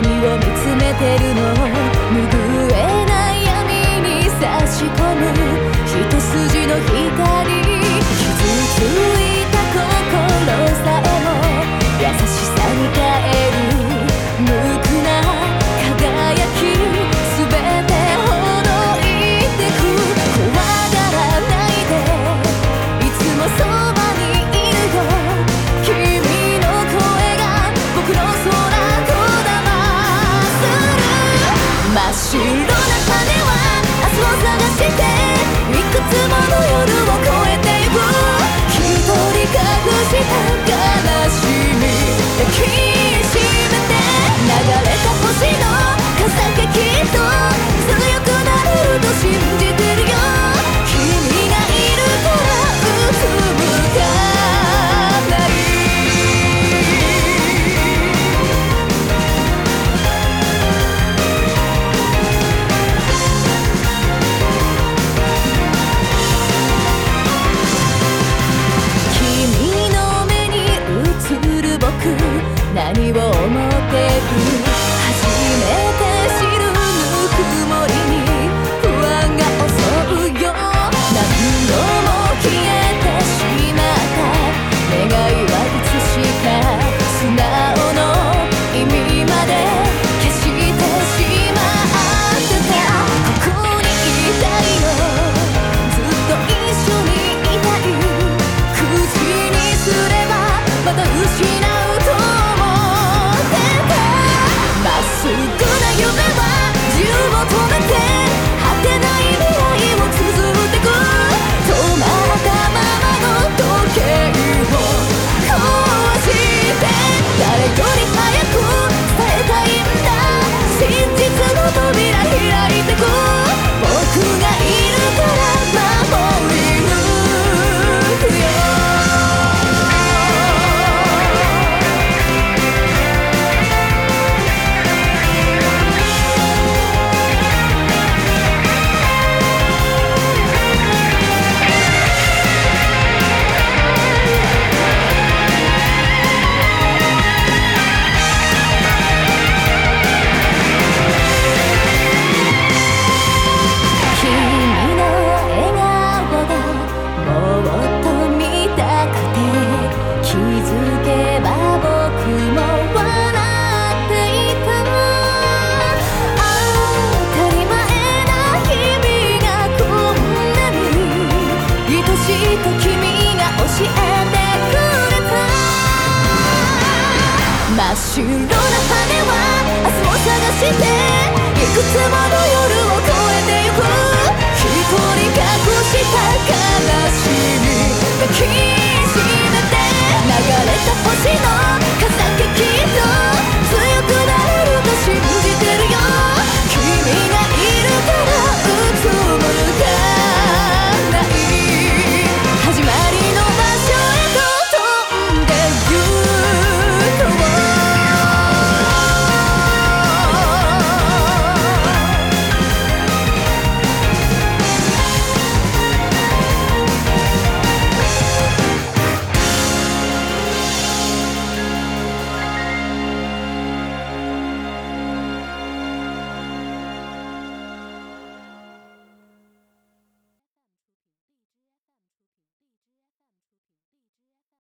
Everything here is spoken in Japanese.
何を見つめてるの真っ白な種は明日を探していく。つもの夜を越え mean know. 君が教えてくれた真っ白な羽は明日も探していくつもの夜を越えてゆく一人隠した悲しみ抱き